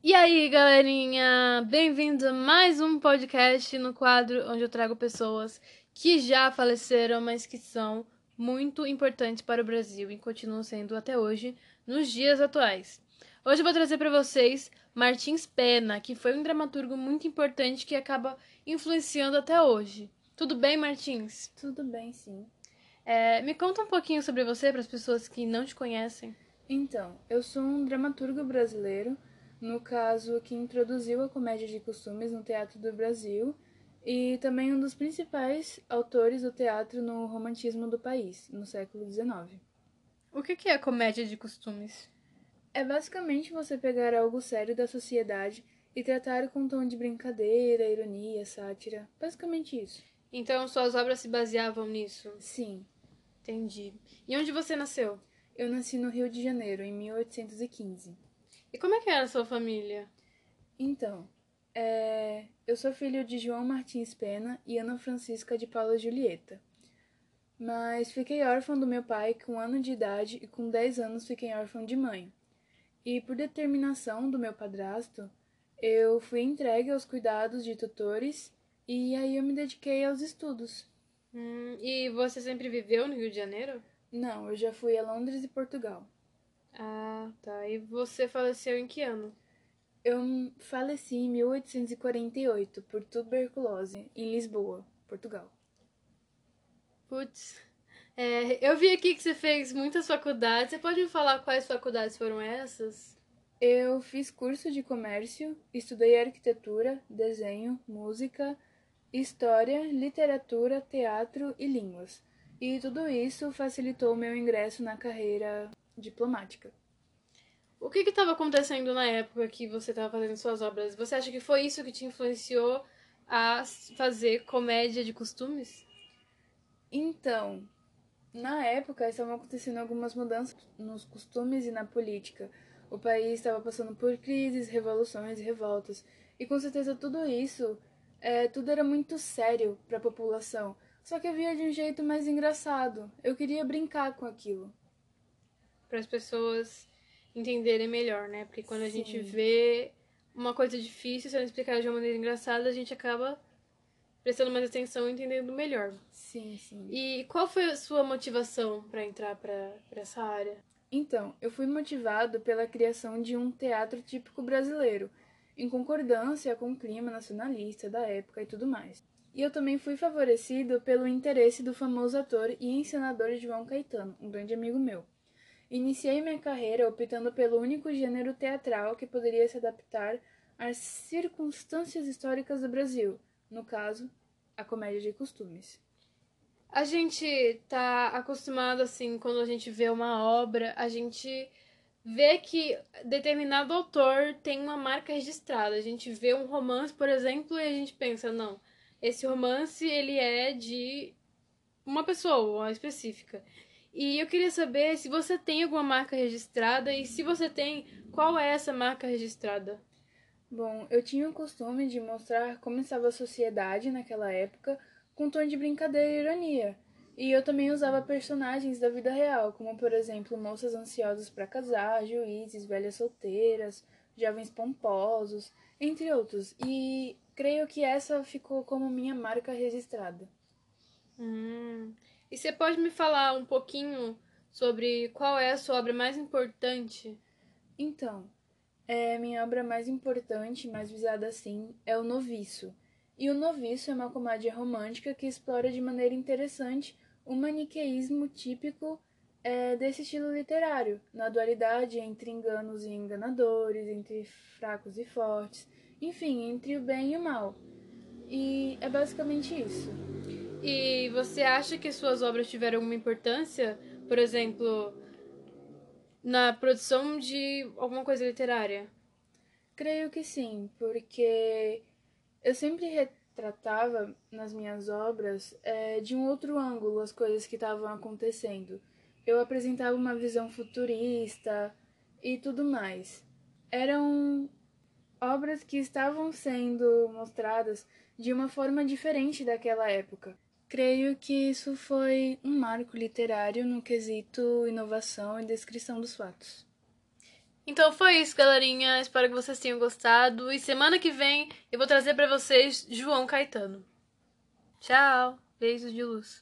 E aí, galerinha? Bem-vindos a mais um podcast no quadro onde eu trago pessoas que já faleceram, mas que são muito importantes para o Brasil e continuam sendo até hoje, nos dias atuais. Hoje eu vou trazer para vocês Martins Pena, que foi um dramaturgo muito importante que acaba influenciando até hoje. Tudo bem, Martins? Tudo bem, sim. É, me conta um pouquinho sobre você para as pessoas que não te conhecem. Então, eu sou um dramaturgo brasileiro, no caso que introduziu a comédia de costumes no teatro do Brasil e também um dos principais autores do teatro no romantismo do país, no século XIX. O que é comédia de costumes? É basicamente você pegar algo sério da sociedade e tratar com um tom de brincadeira, ironia, sátira. Basicamente isso. Então suas obras se baseavam nisso? Sim. Entendi. E onde você nasceu? Eu nasci no Rio de Janeiro, em 1815. E como é que era a sua família? Então, é... eu sou filho de João Martins Pena e Ana Francisca de Paula Julieta. Mas fiquei órfã do meu pai com um ano de idade e com 10 anos fiquei órfã de mãe. E por determinação do meu padrasto, eu fui entregue aos cuidados de tutores e aí eu me dediquei aos estudos. Hum, e você sempre viveu no Rio de Janeiro? Não, eu já fui a Londres e Portugal. Ah, tá. E você faleceu em que ano? Eu faleci em 1848 por tuberculose em Lisboa, Portugal. Putz. É, eu vi aqui que você fez muitas faculdades. Você pode me falar quais faculdades foram essas? Eu fiz curso de comércio, estudei arquitetura, desenho, música, história, literatura, teatro e línguas. E tudo isso facilitou meu ingresso na carreira diplomática. O que estava acontecendo na época que você estava fazendo suas obras? Você acha que foi isso que te influenciou a fazer comédia de costumes? Então, na época estavam acontecendo algumas mudanças nos costumes e na política. O país estava passando por crises, revoluções revoltas. E com certeza tudo isso, é, tudo era muito sério para a população. Só que eu via de um jeito mais engraçado. Eu queria brincar com aquilo. Para as pessoas entenderem melhor, né? Porque quando a Sim. gente vê uma coisa difícil, se ela explicar de uma maneira engraçada, a gente acaba prestando mais atenção e entendendo melhor. Sim, sim. E qual foi a sua motivação para entrar para essa área? Então, eu fui motivado pela criação de um teatro típico brasileiro, em concordância com o clima nacionalista da época e tudo mais. E eu também fui favorecido pelo interesse do famoso ator e encenador João Caetano, um grande amigo meu. Iniciei minha carreira optando pelo único gênero teatral que poderia se adaptar às circunstâncias históricas do Brasil, no caso, a comédia de costumes. A gente tá acostumado assim, quando a gente vê uma obra, a gente vê que determinado autor tem uma marca registrada. A gente vê um romance, por exemplo, e a gente pensa, não, esse romance ele é de uma pessoa específica. E eu queria saber se você tem alguma marca registrada e se você tem, qual é essa marca registrada? Bom, eu tinha o costume de mostrar como estava a sociedade naquela época com um tom de brincadeira e ironia. E eu também usava personagens da vida real, como por exemplo moças ansiosas para casar, juízes, velhas solteiras, jovens pomposos, entre outros. E creio que essa ficou como minha marca registrada. Hum. E você pode me falar um pouquinho sobre qual é a sua obra mais importante? Então, é, minha obra mais importante, mais visada assim, é O Noviço. E O Noviço é uma comédia romântica que explora de maneira interessante o maniqueísmo típico é, desse estilo literário, na dualidade entre enganos e enganadores, entre fracos e fortes, enfim, entre o bem e o mal. E é basicamente isso. E você acha que suas obras tiveram alguma importância, por exemplo, na produção de alguma coisa literária? Creio que sim, porque eu sempre tratava nas minhas obras é, de um outro ângulo as coisas que estavam acontecendo. Eu apresentava uma visão futurista e tudo mais. Eram obras que estavam sendo mostradas de uma forma diferente daquela época. Creio que isso foi um marco literário no quesito inovação e descrição dos fatos. Então foi isso, galerinha. Espero que vocês tenham gostado. E semana que vem eu vou trazer para vocês João Caetano. Tchau. Beijos de luz.